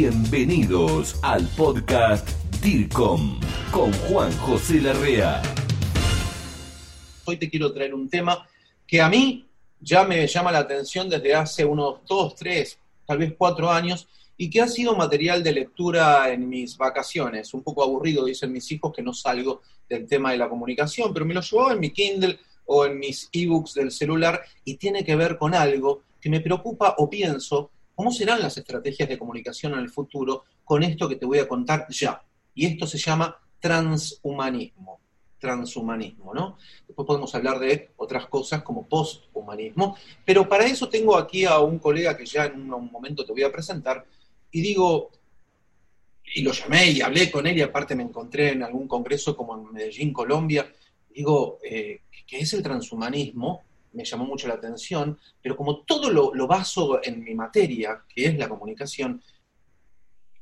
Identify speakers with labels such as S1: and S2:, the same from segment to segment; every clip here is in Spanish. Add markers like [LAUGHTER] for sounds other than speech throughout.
S1: Bienvenidos al podcast DIRCOM con Juan José Larrea.
S2: Hoy te quiero traer un tema que a mí ya me llama la atención desde hace unos dos, tres, tal vez cuatro años y que ha sido material de lectura en mis vacaciones. Un poco aburrido, dicen mis hijos, que no salgo del tema de la comunicación, pero me lo llevaba en mi Kindle o en mis ebooks del celular y tiene que ver con algo que me preocupa o pienso cómo serán las estrategias de comunicación en el futuro con esto que te voy a contar ya. Y esto se llama transhumanismo. Transhumanismo, ¿no? Después podemos hablar de otras cosas como posthumanismo, pero para eso tengo aquí a un colega que ya en un momento te voy a presentar y digo, y lo llamé y hablé con él y aparte me encontré en algún congreso como en Medellín, Colombia, digo, eh, ¿qué es el transhumanismo? Me llamó mucho la atención, pero como todo lo, lo baso en mi materia, que es la comunicación,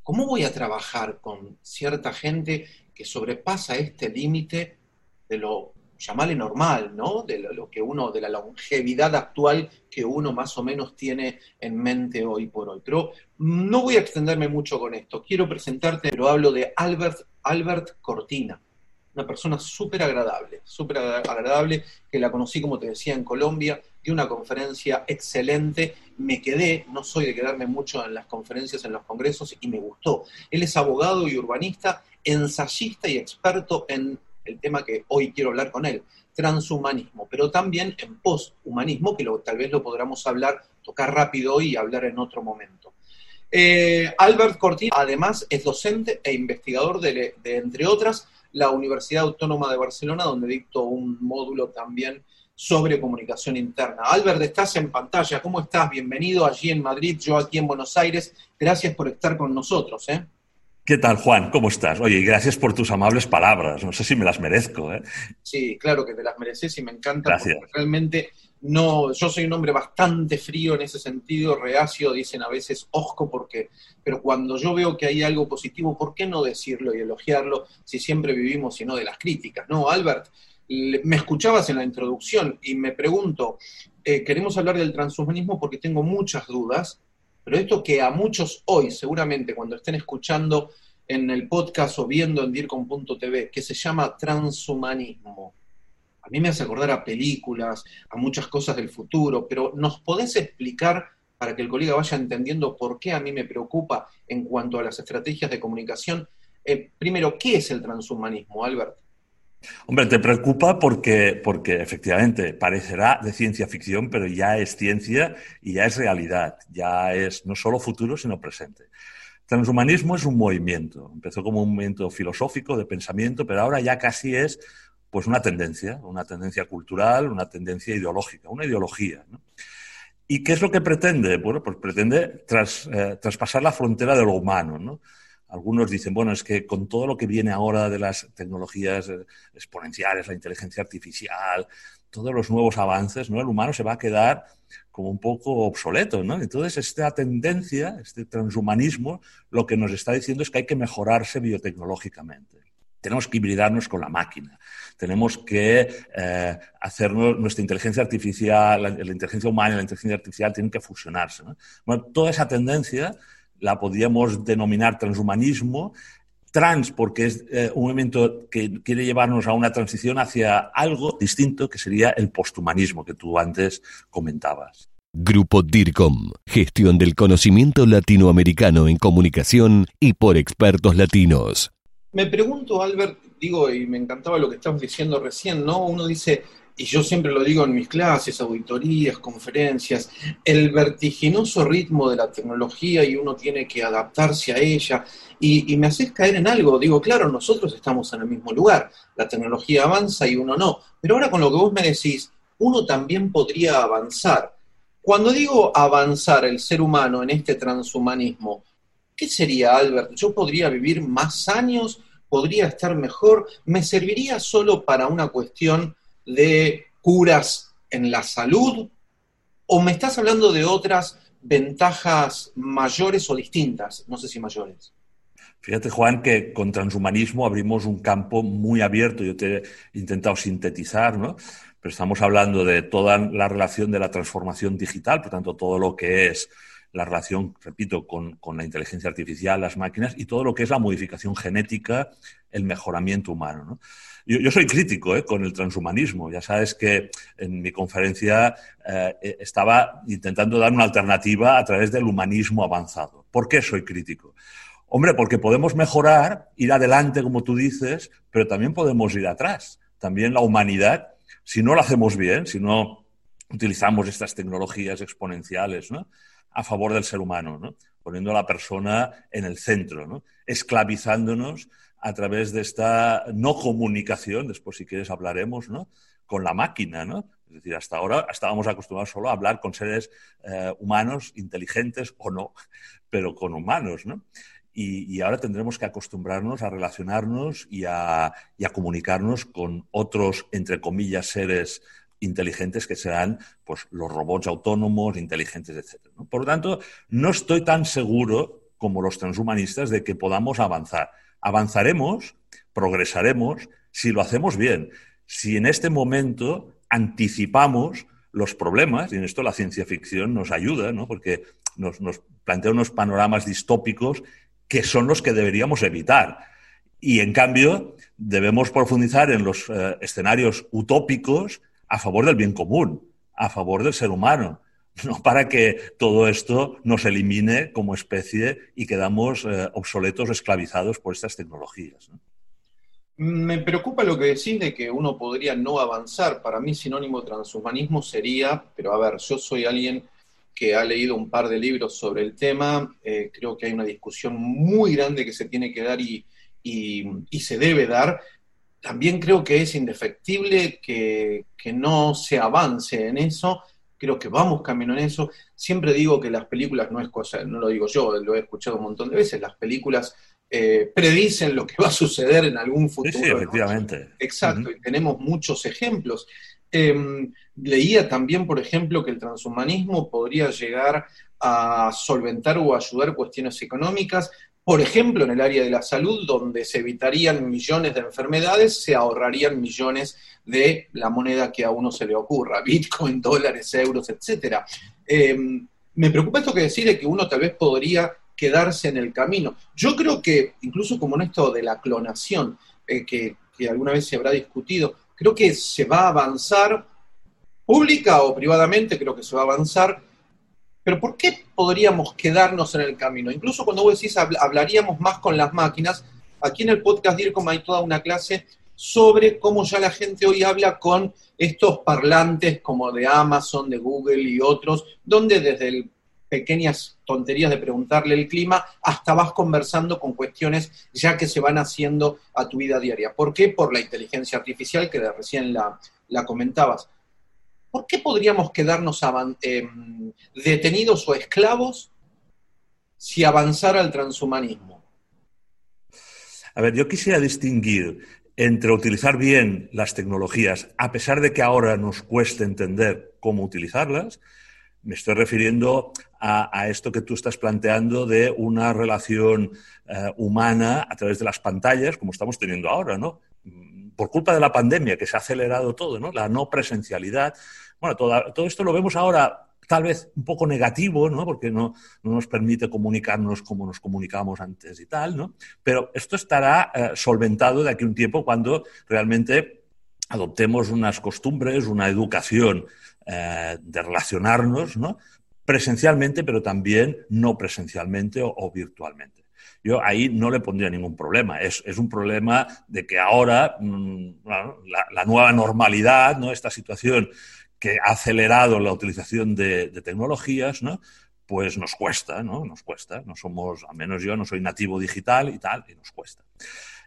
S2: ¿cómo voy a trabajar con cierta gente que sobrepasa este límite de lo llamarle normal, ¿no? De lo, que uno, de la longevidad actual que uno más o menos tiene en mente hoy por hoy. Pero no voy a extenderme mucho con esto. Quiero presentarte, pero hablo de Albert, Albert Cortina una persona súper agradable, súper agradable, que la conocí, como te decía, en Colombia, dio una conferencia excelente, me quedé, no soy de quedarme mucho en las conferencias, en los congresos, y me gustó. Él es abogado y urbanista, ensayista y experto en el tema que hoy quiero hablar con él, transhumanismo, pero también en posthumanismo, que tal vez lo podamos hablar, tocar rápido hoy y hablar en otro momento. Eh, Albert Cortina, además, es docente e investigador de, entre otras, la Universidad Autónoma de Barcelona, donde dicto un módulo también sobre comunicación interna. Albert, estás en pantalla. ¿Cómo estás? Bienvenido allí en Madrid, yo aquí en Buenos Aires. Gracias por estar con nosotros. ¿eh?
S3: ¿Qué tal, Juan? ¿Cómo estás? Oye, gracias por tus amables palabras. No sé si me las merezco. ¿eh?
S2: Sí, claro que te las mereces y me encanta. Gracias. realmente no, yo soy un hombre bastante frío en ese sentido, reacio, dicen a veces osco, porque, pero cuando yo veo que hay algo positivo, ¿por qué no decirlo y elogiarlo si siempre vivimos sino de las críticas? No, Albert, me escuchabas en la introducción y me pregunto, eh, queremos hablar del transhumanismo porque tengo muchas dudas, pero esto que a muchos hoy, seguramente cuando estén escuchando en el podcast o viendo en DIRCOM.tv, que se llama transhumanismo, a mí me hace acordar a películas, a muchas cosas del futuro, pero ¿nos podés explicar para que el colega vaya entendiendo por qué a mí me preocupa en cuanto a las estrategias de comunicación? Eh, primero, ¿qué es el transhumanismo, Albert?
S3: Hombre, te preocupa porque, porque efectivamente parecerá de ciencia ficción, pero ya es ciencia y ya es realidad, ya es no solo futuro, sino presente. Transhumanismo es un movimiento, empezó como un movimiento filosófico de pensamiento, pero ahora ya casi es pues una tendencia, una tendencia cultural, una tendencia ideológica, una ideología. ¿Y qué es lo que pretende? Bueno, pues pretende eh, traspasar la frontera de lo humano. Algunos dicen, bueno, es que con todo lo que viene ahora de las tecnologías eh, exponenciales, la inteligencia artificial, todos los nuevos avances, ¿no? El humano se va a quedar como un poco obsoleto, ¿no? Entonces, esta tendencia, este transhumanismo, lo que nos está diciendo es que hay que mejorarse biotecnológicamente. Tenemos que hibridarnos con la máquina. Tenemos que eh, hacer nuestra inteligencia artificial, la, inteligencia humana y la inteligencia artificial tienen que fusionarse. Bueno, toda esa tendencia la podríamos denominar transhumanismo, trans porque es eh, un movimiento que quiere llevarnos a una transición hacia algo distinto que sería el posthumanismo que tú antes comentabas.
S1: Grupo DIRCOM, gestión del conocimiento latinoamericano en comunicación y por expertos latinos.
S2: Me pregunto, Albert, digo, y me encantaba lo que estabas diciendo recién, ¿no? Uno dice, y yo siempre lo digo en mis clases, auditorías, conferencias, el vertiginoso ritmo de la tecnología y uno tiene que adaptarse a ella. Y, me haces caer en algo, digo, claro, nosotros estamos en el mismo lugar, la tecnología avanza y uno no, pero ahora con lo que vos me decís, uno también podría avanzar. Cuando digo avanzar el ser humano en este transhumanismo, ¿Qué sería, Albert? ¿Yo podría vivir más años? ¿Podría estar mejor? ¿Me serviría solo para una cuestión de curas en la salud? ¿O me estás hablando de otras ventajas mayores o distintas? No sé si mayores.
S3: Fíjate, Juan, que con transhumanismo abrimos un campo muy abierto. Yo te he intentado sintetizar, ¿no? Pero estamos hablando de toda la relación de la transformación digital, por tanto, todo lo que es la relación, repito, con, con, la inteligencia artificial, las máquinas y todo lo que es la modificación genética, el mejoramiento humano. ¿no? Yo, soy crítico ¿eh? con el transhumanismo. Ya sabes que en mi conferencia eh, estaba intentando dar una alternativa a través del humanismo avanzado. ¿Por qué soy crítico? Hombre, porque podemos mejorar, ir adelante, como tú dices, pero también podemos ir atrás. También la humanidad, si no lo hacemos bien, si no utilizamos estas tecnologías exponenciales ¿no? A favor del ser humano, ¿no? poniendo a la persona en el centro, ¿no? esclavizándonos a través de esta no comunicación, después si quieres hablaremos, con la máquina. Es decir, hasta ahora estábamos acostumbrados solo a hablar con seres eh, humanos, inteligentes o no, pero con humanos, ¿no? Y, ahora tendremos que acostumbrarnos a relacionarnos y a, y a, comunicarnos con otros, entre comillas, seres inteligentes que serán pues, los robots autónomos, inteligentes, etc. Por lo tanto, no estoy tan seguro como los transhumanistas de que podamos avanzar avanzaremos, progresaremos, si lo hacemos bien, si en este momento anticipamos los problemas, y en esto la ciencia ficción nos ayuda, ¿no? porque nos, plantea unos panoramas distópicos que son los que deberíamos evitar. Y en cambio, debemos profundizar en los eh, escenarios utópicos a favor del bien común, a favor del ser humano, [LAUGHS] no para que todo esto nos elimine como especie y quedamos eh, obsoletos, esclavizados por estas tecnologías.
S2: Me preocupa lo que decís de que uno podría no avanzar. Para mí sinónimo transhumanismo sería, pero a ver, yo soy alguien que ha leído un par de libros sobre el tema, eh, creo que hay una discusión muy grande que se tiene que dar y, se debe dar. También creo que es indefectible que, que no se avance en eso creo que vamos camino en eso. Siempre digo que las películas no es cosa, no lo digo yo, lo he escuchado un montón de veces, las películas eh, predicen lo que va a suceder en algún futuro.
S3: Sí, efectivamente.
S2: Exacto, y tenemos muchos ejemplos. Em, leía también, por ejemplo, que el transhumanismo podría llegar a solventar o ayudar cuestiones económicas por ejemplo, en el área de la salud, donde se evitarían millones de enfermedades, se ahorrarían millones de la moneda que a uno se le ocurra, [LAUGHS] Bitcoin, dólares, euros, etc. Em, me preocupa esto que decir que uno tal vez podría quedarse en el camino. Yo creo que, incluso como en esto de la clonación, eh, que alguna vez se habrá discutido, creo que se va a avanzar, pública o privadamente, creo que se va a avanzar pero ¿por qué podríamos quedarnos en el camino? Incluso cuando vos decís hablaríamos más con las máquinas, aquí en el podcast DIRCOM hay toda una clase sobre cómo ya la gente hoy habla con estos parlantes como de Amazon, de Google y otros, donde desde pequeñas tonterías de preguntarle el clima hasta vas conversando con cuestiones ya que se van haciendo a tu vida diaria. ¿Por qué? Por la inteligencia artificial que recién la, la comentabas. ¿Por qué podríamos quedarnos em, detenidos o esclavos si avanzara el transhumanismo?
S3: A ver, yo quisiera distinguir entre utilizar bien las tecnologías, a pesar de que ahora nos cueste entender cómo utilizarlas, me estoy refiriendo a, esto que tú estás planteando de una relación eh, humana a través de las pantallas, como estamos teniendo ahora, ¿no? Por culpa de la pandemia, que se ha acelerado todo, ¿no? La no presencialidad, bueno, todo, esto lo vemos ahora tal vez un poco negativo, ¿no? Porque no, nos permite comunicarnos como nos comunicábamos antes y tal, ¿no? Pero esto estará eh, solventado de aquí a un tiempo cuando realmente adoptemos unas costumbres, una educación eh, de relacionarnos, ¿no? Presencialmente, pero también no presencialmente o, virtualmente. Yo ahí no le pondría ningún problema. Es, un problema de que ahora mm, la, la, nueva normalidad, ¿no? esta situación que ha acelerado la utilización de, tecnologías, ¿no? pues nos cuesta, ¿no? Nos cuesta. No somos, al menos yo no soy nativo digital y tal, y nos cuesta.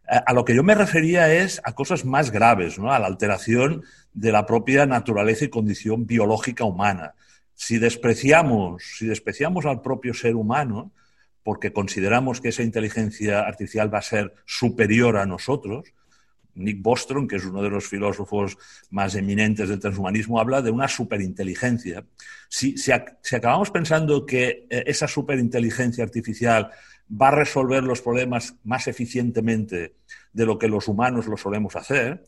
S3: A lo que yo me refería es a cosas más graves, ¿no? A la alteración de la propia naturaleza y condición biológica humana. Si despreciamos, si despreciamos al propio ser humano, porque consideramos que esa inteligencia artificial va a ser superior a nosotros, Nick Bostrom, que es uno de los filósofos más eminentes del transhumanismo, habla de una superinteligencia. Si, acabamos pensando que eh, esa superinteligencia artificial va a resolver los problemas más eficientemente de lo que los humanos lo solemos hacer,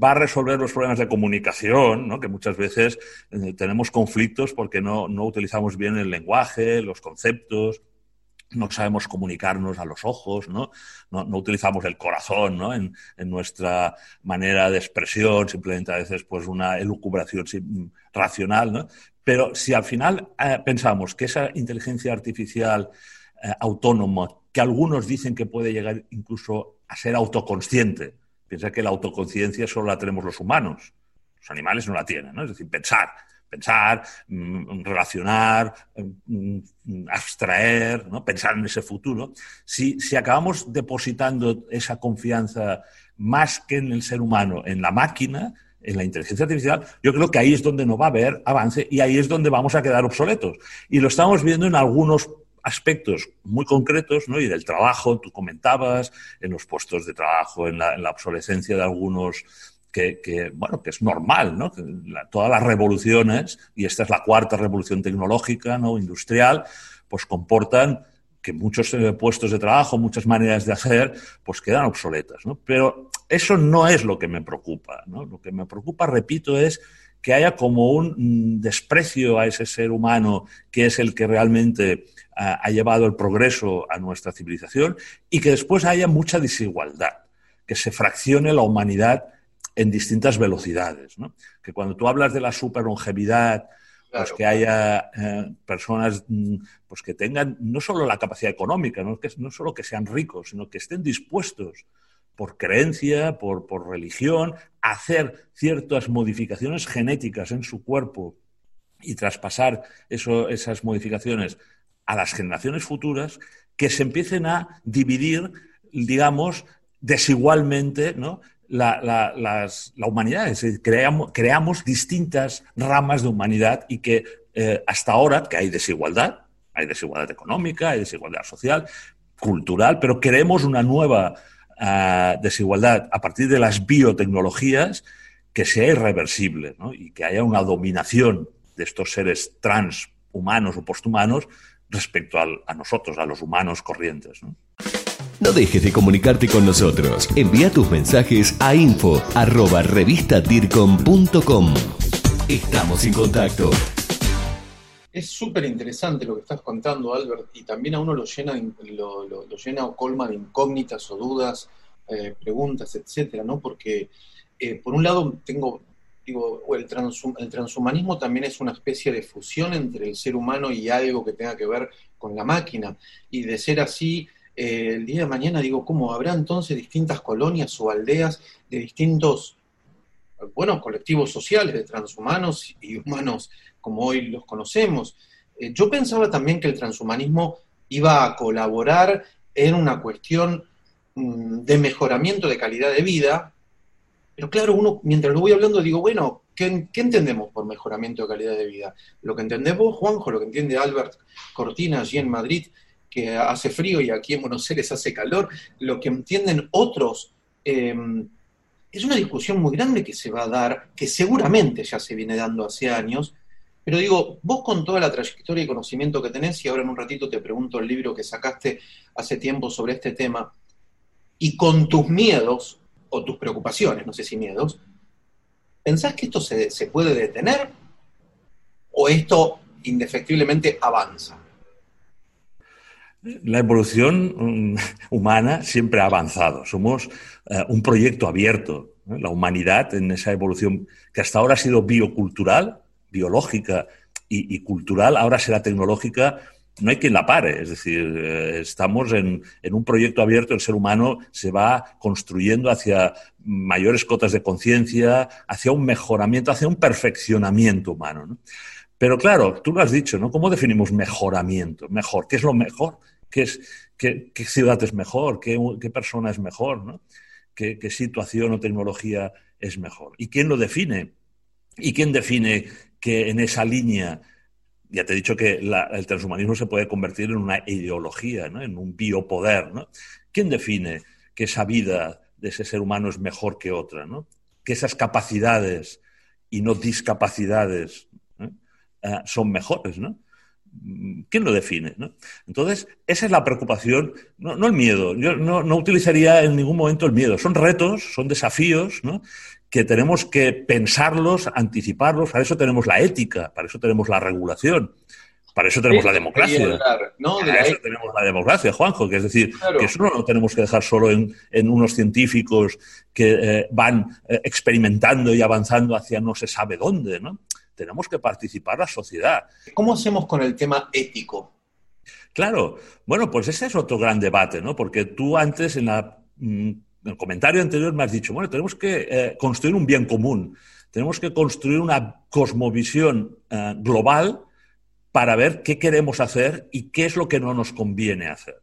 S3: va a resolver los problemas de comunicación, ¿no? que muchas veces eh, tenemos conflictos porque no, no utilizamos bien el lenguaje, los conceptos, no sabemos comunicarnos a los ojos, ¿no? No, utilizamos el corazón ¿no? en, nuestra manera de expresión, simplemente a veces pues una elucubración racional, ¿no? Pero si al final eh, pensamos que esa inteligencia artificial eh, autónoma, que algunos dicen que puede llegar incluso a ser autoconsciente, piensa que la autoconciencia solo la tenemos los humanos, los animales no la tienen, ¿no? Es decir, pensar, pensar, mm, relacionar, mm, abstraer, ¿no? pensar en ese futuro, si, si, acabamos depositando esa confianza más que en el ser humano, en la máquina, en la inteligencia artificial, yo creo que ahí es donde no va a haber avance y ahí es donde vamos a quedar obsoletos. Y lo estamos viendo en algunos aspectos muy concretos, ¿no? Y del trabajo, tú comentabas, en los puestos de trabajo, en la obsolescencia de algunos que, bueno, que es normal, ¿no? todas las revoluciones, y esta es la cuarta revolución tecnológica, ¿no? industrial, pues comportan que muchos eh, puestos de trabajo, muchas maneras de hacer, pues quedan obsoletas, ¿no? Pero eso no es lo que me preocupa, ¿no? Lo que me preocupa, repito, es que haya como un mm, desprecio a ese ser humano que es el que realmente ha, ha llevado el progreso a nuestra civilización y que después haya mucha desigualdad, que se fraccione la humanidad en distintas velocidades. ¿no? Que cuando tú hablas de la superlongevidad, pues que haya eh, personas mm, pues que tengan no solo la capacidad económica, ¿no? Que, no solo que sean ricos, sino que estén dispuestos por creencia, por, por religión, a hacer ciertas modificaciones genéticas en su cuerpo y traspasar eso, esas modificaciones a las generaciones futuras, que se empiecen a dividir, digamos, desigualmente ¿no? La, la, humanidad, es decir, creamos, creamos, distintas ramas de humanidad y que eh, hasta ahora, que hay desigualdad, hay desigualdad económica, hay desigualdad social, cultural, pero queremos una nueva ah, desigualdad a partir de las biotecnologías que sea irreversible y que haya una dominación de estos seres transhumanos o posthumanos respecto a nosotros, a los humanos corrientes.
S1: Dejes de comunicarte con nosotros. Envía tus mensajes a info. Estamos en contacto.
S2: Es súper interesante lo que estás contando, Albert, y también a uno lo llena, lo, llena o colma de incógnitas o dudas, eh, preguntas, etcétera, ¿no? Porque, eh, por un lado, tengo, digo, el, el transhumanismo también es una especie de fusión entre el ser humano y algo que tenga que ver con la máquina, y de ser así, eh, el día de mañana digo, ¿cómo habrá entonces distintas colonias o aldeas de distintos, bueno, colectivos sociales, de transhumanos y humanos como hoy los conocemos? Eh, yo pensaba también que el transhumanismo iba a colaborar en una cuestión mm, de mejoramiento de calidad de vida, pero claro, uno, mientras lo voy hablando, digo, bueno, ¿qué, ¿qué, entendemos por mejoramiento de calidad de vida? Lo que entendemos, Juanjo, lo que entiende Albert Cortina allí en Madrid, que hace frío y aquí en Buenos Aires hace calor, lo que entienden otros, em, es una discusión muy grande que se va a dar, que seguramente ya se viene dando hace años, pero digo, vos con toda la trayectoria y conocimiento que tenés, y ahora en un ratito te pregunto el libro que sacaste hace tiempo sobre este tema, y con tus miedos, o tus preocupaciones, no sé si miedos, ¿pensás que esto se, se puede detener? ¿O esto indefectiblemente avanza?
S3: La evolución mm, [LAUGHS] humana siempre ha avanzado. Somos eh, un proyecto abierto. La humanidad en esa evolución que hasta ahora ha sido biocultural, biológica y, cultural, ahora será tecnológica. No hay quien la pare. Es decir, eh, estamos en, un proyecto abierto. El ser humano se va construyendo hacia mayores cotas de conciencia, hacia un mejoramiento, hacia un perfeccionamiento humano. Pero claro, tú lo has dicho, ¿no? ¿Cómo definimos mejoramiento? Mejor, ¿qué es lo mejor? ¿Qué, es, qué, ciudad es mejor? ¿Qué, persona es mejor? ¿Qué, situación o tecnología es mejor? ¿Y quién lo define? ¿Y quién define que en esa línea, ya te he dicho que el transhumanismo se puede convertir en una ideología, ¿no? en un biopoder? ¿no? ¿Quién define que esa vida de ese ser humano es mejor que otra? Que esas capacidades y no discapacidades eh, son mejores, ¿no? ¿Quién lo define? ¿no? Entonces, esa es la preocupación, no, el miedo. Yo no, utilizaría en ningún momento el miedo. Son retos, son desafíos ¿no? que tenemos que pensarlos, anticiparlos, para eso tenemos la ética, para eso tenemos la regulación. Para eso tenemos la democracia. para eso tenemos la democracia, Juanjo, que es decir, que eso no lo tenemos que dejar solo en, unos científicos que eh, van eh, experimentando y avanzando hacia no se sabe dónde, ¿no? Tenemos que participar la sociedad.
S2: ¿Cómo hacemos con el tema ético?
S3: Claro, bueno, pues ese es otro gran debate, ¿no? Porque tú antes en, mm, el comentario anterior me has dicho, bueno, tenemos que eh, construir un bien común, tenemos que construir una cosmovisión global para ver qué queremos hacer y qué es lo que no nos conviene hacer.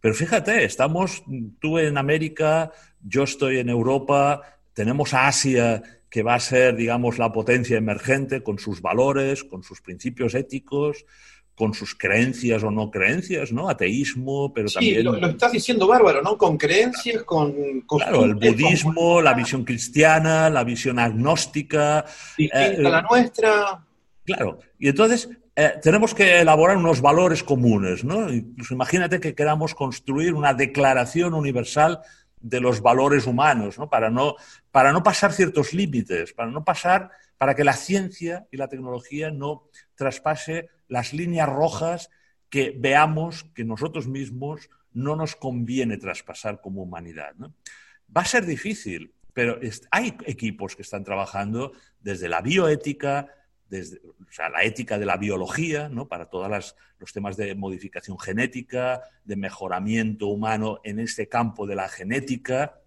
S3: Pero fíjate, estamos tú en América, yo estoy en Europa, tenemos a Asia que va a ser, digamos, la potencia emergente con sus valores, con sus principios éticos, con sus creencias o no creencias, ¿no? Ateísmo, pero también...
S2: Lo, lo estás diciendo bárbaro, ¿no? Con creencias, con...
S3: Claro, el budismo, la visión cristiana, la visión agnóstica...
S2: Distinta a la nuestra.
S3: Claro, y entonces eh, tenemos que elaborar unos valores comunes, ¿no? Incluso imagínate que queramos construir una declaración universal de los valores humanos, ¿no? Para no, para no pasar ciertos límites, para no pasar, para que la ciencia y la tecnología no traspase las líneas rojas que veamos que nosotros mismos no nos conviene traspasar como humanidad. Va a ser difícil, pero hay equipos que están trabajando desde la bioética, desde la ética de la biología, ¿no? para todos los temas de modificación genética, de mejoramiento humano en este campo de la genética,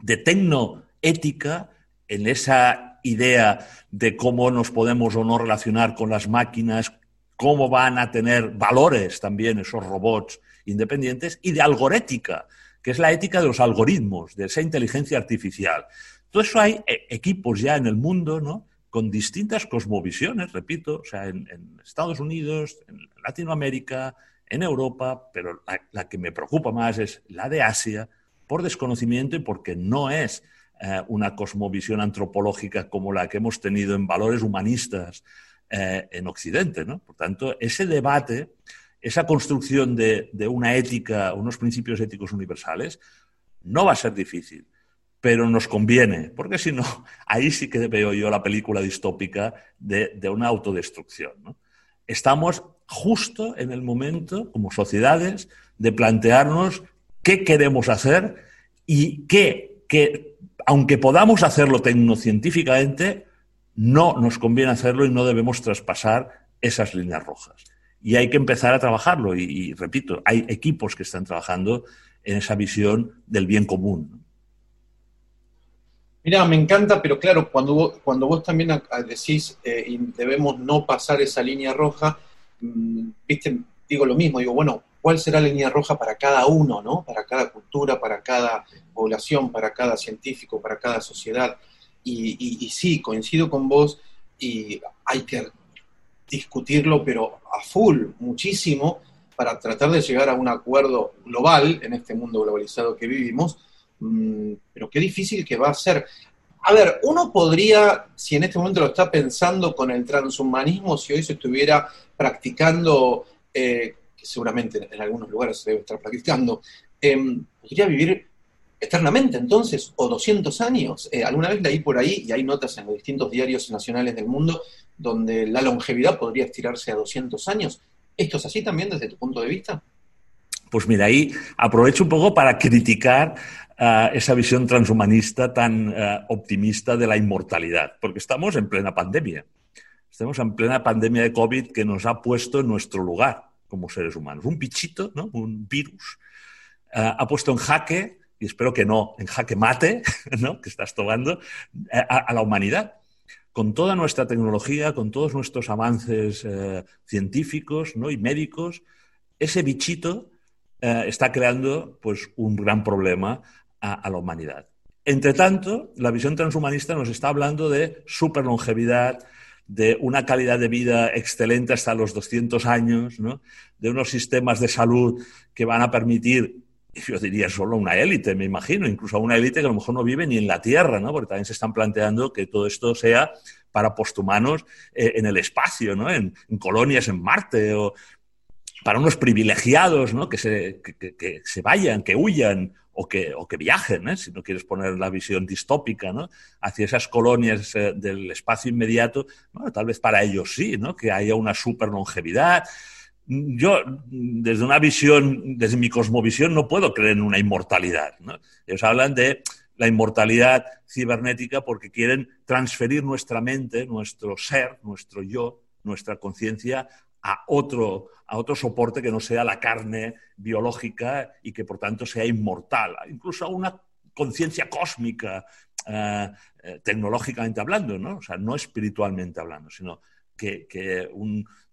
S3: de tecnoética, en esa idea de cómo nos podemos o no relacionar con las máquinas, cómo van a tener valores también esos robots independientes, y de algorética, que es la ética de los algoritmos, de esa inteligencia artificial. Todo eso hay eh, equipos ya en el mundo, ¿no? Con distintas cosmovisiones, repito, o sea, en, Estados Unidos, en Latinoamérica, en Europa, pero la, que me preocupa más es la de Asia, por desconocimiento y porque no es eh, una cosmovisión antropológica como la que hemos tenido en valores humanistas eh, en Occidente. ¿no? Por tanto, ese debate, esa construcción de, de una ética, unos principios éticos universales, no va a ser difícil pero nos conviene, porque si no, [LAUGHS] ahí sí que veo yo la película distópica de, una autodestrucción. Estamos justo en el momento, como sociedades, de plantearnos qué queremos hacer y qué, que, aunque podamos hacerlo tecnocientíficamente, no nos conviene hacerlo y no debemos traspasar esas líneas rojas. Y hay que empezar a trabajarlo. Y, repito, hay equipos que están trabajando en esa visión del bien común.
S2: Mira, me encanta, pero claro, cuando vos, cuando vos también decís eh, y debemos no pasar esa línea roja, mm, viste, digo lo mismo, digo, bueno, ¿cuál será la línea roja para cada uno, ¿no? Para cada cultura, para cada población, para cada científico, para cada sociedad. Y, y sí, coincido con vos y hay que discutirlo, pero a full, muchísimo, para tratar de llegar a un acuerdo global en este mundo globalizado que vivimos Mm, pero qué difícil que va a ser. A ver, uno podría, si en este momento lo está pensando con el transhumanismo, si hoy se estuviera practicando, eh, que seguramente en algunos lugares se debe estar practicando, em, podría vivir eternamente entonces, o 200 años. Eh, alguna vez leí por ahí, y hay notas en los distintos diarios nacionales del mundo, donde la longevidad podría estirarse a 200 años. ¿Esto es así también desde tu punto de vista?
S3: Pues mira, ahí aprovecho un poco para criticar esa visión transhumanista tan eh, optimista de la inmortalidad, porque estamos en plena pandemia. Estamos en plena pandemia de COVID que nos ha puesto en nuestro lugar como seres humanos. Un bichito, ¿no? un virus, eh, ha puesto en jaque, y espero que no, en jaque mate, [LAUGHS] ¿no? que estás tomando, eh, a, la humanidad con toda nuestra tecnología, con todos nuestros avances científicos ¿no? y médicos, ese bichito está creando pues, un gran problema a, la humanidad. Entre tanto, la visión transhumanista nos está hablando de superlongevidad, de una calidad de vida excelente hasta los 200 años, de unos sistemas de salud que van a permitir, yo diría solo una élite, me imagino, incluso a una élite que a lo mejor no vive ni en la Tierra, ¿no? porque también se están planteando que todo esto sea para posthumanos eh, en el espacio, ¿no? en, colonias en Marte. O... para unos privilegiados, ¿no? que, se vayan, que huyan o que, o que viajen, ¿eh? si no quieres poner la visión distópica, ¿no? hacia esas colonias eh, del espacio inmediato, bueno, tal vez para ellos sí, ¿no? que haya una super longevidad. Yo, desde una visión, desde mi cosmovisión, no puedo creer en una inmortalidad. Ellos hablan de la inmortalidad cibernética porque quieren transferir nuestra mente, nuestro ser, nuestro yo, nuestra conciencia a otro, a otro soporte que no sea la carne biológica y que por tanto sea inmortal, incluso a una conciencia cósmica, eh, eh, tecnológicamente hablando, ¿no? O sea, no espiritualmente hablando, sino que,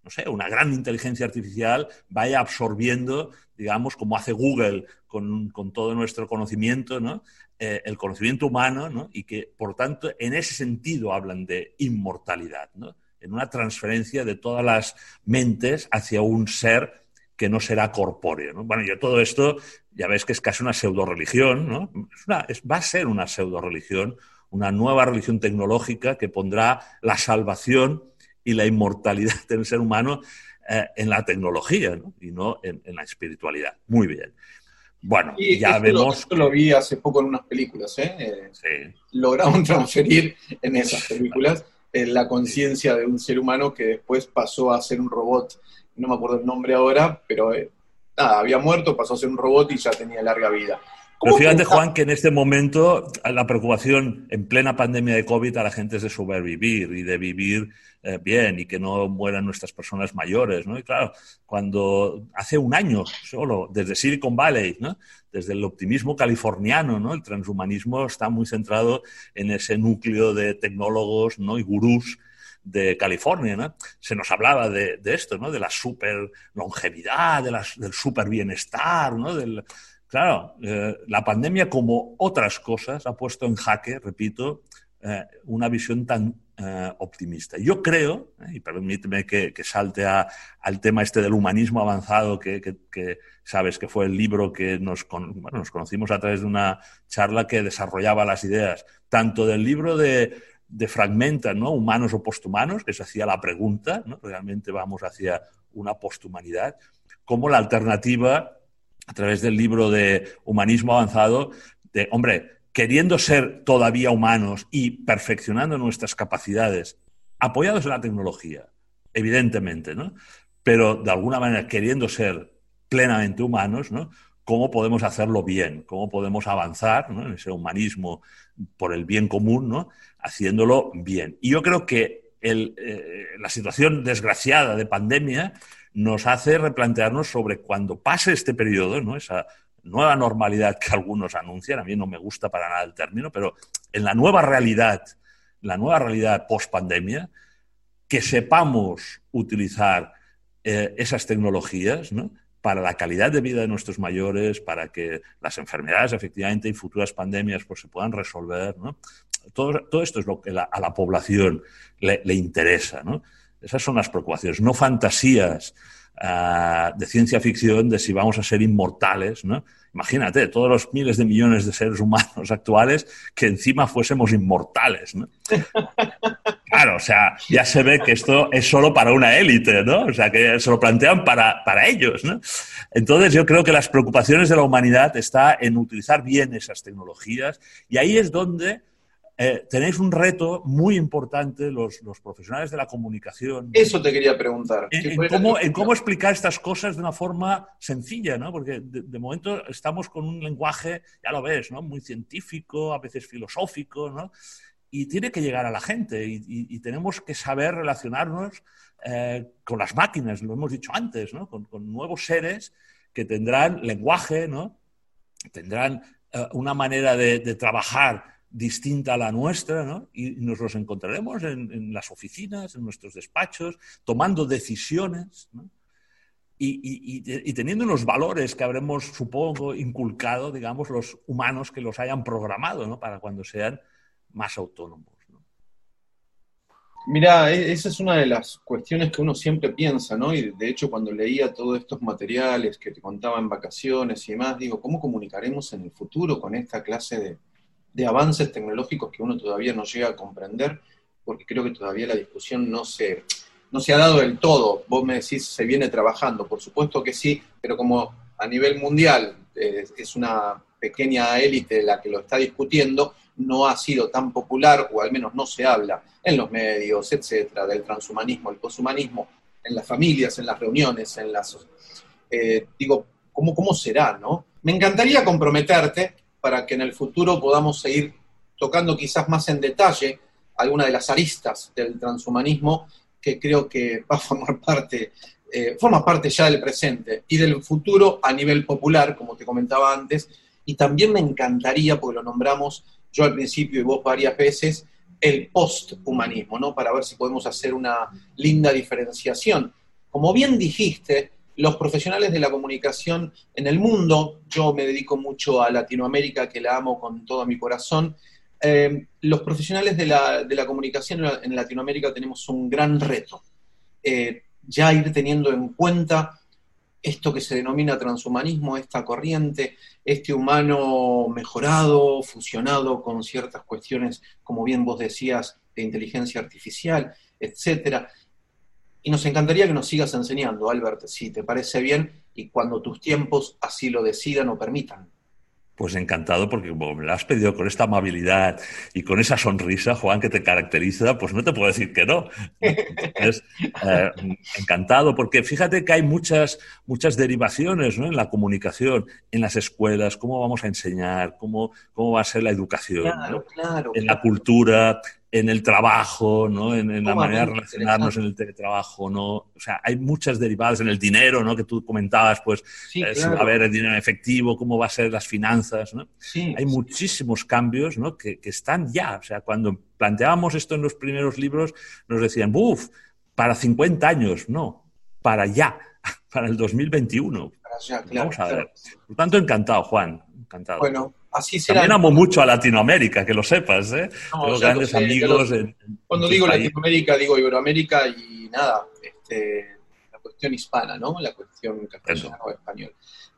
S3: no sé, una gran inteligencia artificial vaya absorbiendo, digamos, como hace Google con, todo nuestro conocimiento, ¿no? Eh, el conocimiento humano, ¿no? y que, por tanto, en ese sentido hablan de inmortalidad. ¿no? En una transferencia de todas las mentes hacia un ser que no será corpóreo. Bueno, yo todo esto, ya ves que es casi una pseudo religión, ¿no? va a ser una pseudo religión, una nueva religión tecnológica que pondrá la salvación y la inmortalidad del ser humano eh, en la tecnología y no en, la espiritualidad. Muy bien. Bueno, ya vemos.
S2: esto lo vi hace poco en unas películas, ¿eh? eh sí. Lograron [LAUGHS] transferir en esas películas en la conciencia de un ser humano que después pasó a ser un robot. No me acuerdo el nombre ahora, pero eh, nada, había muerto, pasó a ser un robot y ya tenía larga vida.
S3: Pero fíjate, Juan, que en este momento la preocupación en plena pandemia de COVID a la gente es de sobrevivir y de vivir eh, bien y que no mueran nuestras personas mayores, ¿no? Y claro, cuando hace un año solo, desde Silicon Valley, ¿no? Desde el optimismo californiano, ¿no? El transhumanismo está muy centrado en ese núcleo de tecnólogos, ¿no? Y gurús de California, ¿no? Se nos hablaba de, esto, ¿no? De la super longevidad, de del super bienestar, ¿no? Del, Claro, eh, la pandemia, como otras cosas, ha puesto en jaque, repito, eh, una visión tan eh, optimista. Yo creo, y permíteme que, salte al tema este del humanismo avanzado, que, sabes que fue el libro que nos, nos conocimos a través de una charla que desarrollaba las ideas, tanto del libro de, de Fragmenta, ¿no? Humanos o posthumanos, que se hacía la pregunta, ¿no? Realmente vamos hacia una posthumanidad, como la alternativa a través del libro de Humanismo Avanzado, de, hombre, queriendo ser todavía humanos y perfeccionando nuestras capacidades, apoyados en la tecnología, evidentemente, ¿no? Pero de alguna manera queriendo ser plenamente humanos, ¿no? ¿Cómo podemos hacerlo bien? ¿Cómo podemos avanzar en ese humanismo por el bien común, ¿no? Haciéndolo bien. Y yo creo que eh, la situación desgraciada de pandemia nos hace replantearnos sobre cuando pase este periodo, ¿no? esa nueva normalidad que algunos anuncian, a mí no me gusta para nada el término, pero en la nueva realidad, la nueva realidad post pandemia, que sepamos utilizar eh, esas tecnologías para la calidad de vida de nuestros mayores, para que las enfermedades efectivamente y futuras pandemias pues, se puedan resolver. Todo, esto es lo que a la población le, le interesa. ¿no? Esas son las preocupaciones, no fantasías ah, de ciencia ficción de si vamos a ser inmortales, ¿no? Imagínate, todos los miles de millones de seres humanos [LAUGHS] actuales que encima fuésemos inmortales, ¿no? Claro, o sea, ya se ve que esto es solo para una élite, ¿no? O sea, que se lo plantean para, para ellos, ¿no? Entonces, yo creo que las preocupaciones de la humanidad está en utilizar bien esas tecnologías y ahí es donde eh, tenéis un reto muy importante los, profesionales de la comunicación.
S2: Eso te quería preguntar.
S3: En, cómo, explicar estas cosas de una forma sencilla, ¿no? Porque de, momento estamos con un lenguaje, ya lo ves, ¿no? Muy científico, a veces filosófico, ¿no? Y tiene que llegar a la gente y, tenemos que saber relacionarnos eh, con las máquinas, lo hemos dicho antes, ¿no? Con, nuevos seres que tendrán lenguaje, ¿no? Tendrán eh, una manera de, de trabajar distinta a la nuestra, ¿no? Y nos los encontraremos en, las oficinas, en nuestros despachos, tomando decisiones, y, teniendo unos valores que habremos, supongo, inculcado, digamos, los humanos que los hayan programado, ¿no? Para cuando sean más autónomos. ¿no?
S2: Mira, e, esa es una de las cuestiones que uno siempre piensa, ¿no? Y de hecho, cuando leía todos estos materiales que te contaban vacaciones y demás, digo, ¿cómo comunicaremos en el futuro con esta clase de, de avances tecnológicos que uno todavía no llega a comprender, porque creo que todavía la discusión no se, no se ha dado del todo. Vos me decís, se viene trabajando, por supuesto que sí, pero como a nivel mundial eh, es una pequeña élite la que lo está discutiendo, no ha sido tan popular, o al menos no se habla en los medios, etcétera, del transhumanismo, el poshumanismo, en las familias, en las reuniones, en las... Eh, digo, ¿cómo, ¿cómo será, no? Me encantaría comprometerte para que en el futuro podamos seguir tocando quizás más en detalle alguna de las aristas del transhumanismo que creo que va a formar parte, eh, forma parte ya del presente y del futuro a nivel popular, como te comentaba antes, y también me encantaría, porque lo nombramos yo al principio y vos varias veces, el posthumanismo, ¿no? Para ver si podemos hacer una linda diferenciación. Como bien dijiste, los profesionales de la comunicación en el mundo, yo me dedico mucho a Latinoamérica, que la amo con todo mi corazón, eh, los profesionales de la, comunicación en Latinoamérica tenemos un gran reto. Eh, ya ir teniendo en cuenta esto que se denomina transhumanismo, esta corriente, este humano mejorado, fusionado con ciertas cuestiones, como bien vos decías, de inteligencia artificial, etcétera. Y nos encantaría que nos sigas enseñando, Albert, si te parece bien y cuando tus tiempos así lo decidan o permitan.
S3: Pues encantado, porque me lo has pedido con esta amabilidad y con esa sonrisa, Juan, que te caracteriza, pues no te puedo decir que no. Es [LAUGHS] eh, encantado, porque fíjate que hay muchas, muchas derivaciones ¿no? en la comunicación, en las escuelas, cómo vamos a enseñar, cómo, cómo va a ser la educación, en la cultura, en el trabajo, ¿no? En, la manera de relacionarnos en el teletrabajo, ¿no? O sea, hay muchas derivadas en el dinero, ¿no? Que tú comentabas, pues, eh, si va a haber el dinero efectivo, cómo va a ser las finanzas, ¿no? Hay muchísimos cambios, ¿no? Que, que, están ya. O sea, cuando planteábamos esto en los primeros libros, nos decían, ¡buf! Para 50 años, no, para ya, [LAUGHS] para el 2021. Para ya, claro, Vamos a ver. Por tanto, encantado, Juan, encantado.
S2: Bueno, así será.
S3: También amo mucho a Latinoamérica, que lo sepas, ¿eh? Tengo grandes amigos.
S2: cuando digo Latinoamérica, digo Iberoamérica y nada, este, la cuestión hispana, ¿no? La cuestión castellano o español.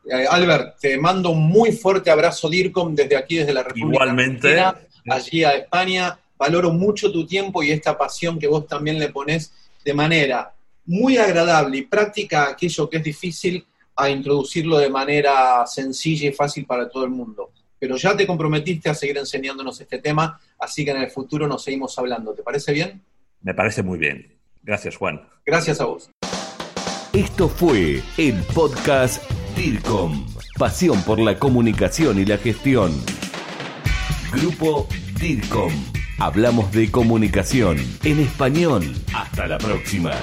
S2: Eh, Albert, te mando un muy fuerte abrazo, DIRCOM, desde aquí, desde la República
S3: Igualmente.
S2: allí a España. Valoro mucho tu tiempo y esta pasión que vos también le pones de manera muy agradable y práctica aquello que es difícil a introducirlo de manera sencilla y fácil para todo el mundo pero ya te comprometiste a seguir enseñándonos este tema, así que en el futuro nos seguimos hablando. ¿Te parece bien?
S3: Me parece muy bien. Gracias, Juan.
S2: Gracias a vos.
S1: Esto fue el podcast DIRCOM, pasión por la comunicación y la gestión. Grupo DIRCOM. Hablamos de comunicación en español. Hasta la próxima.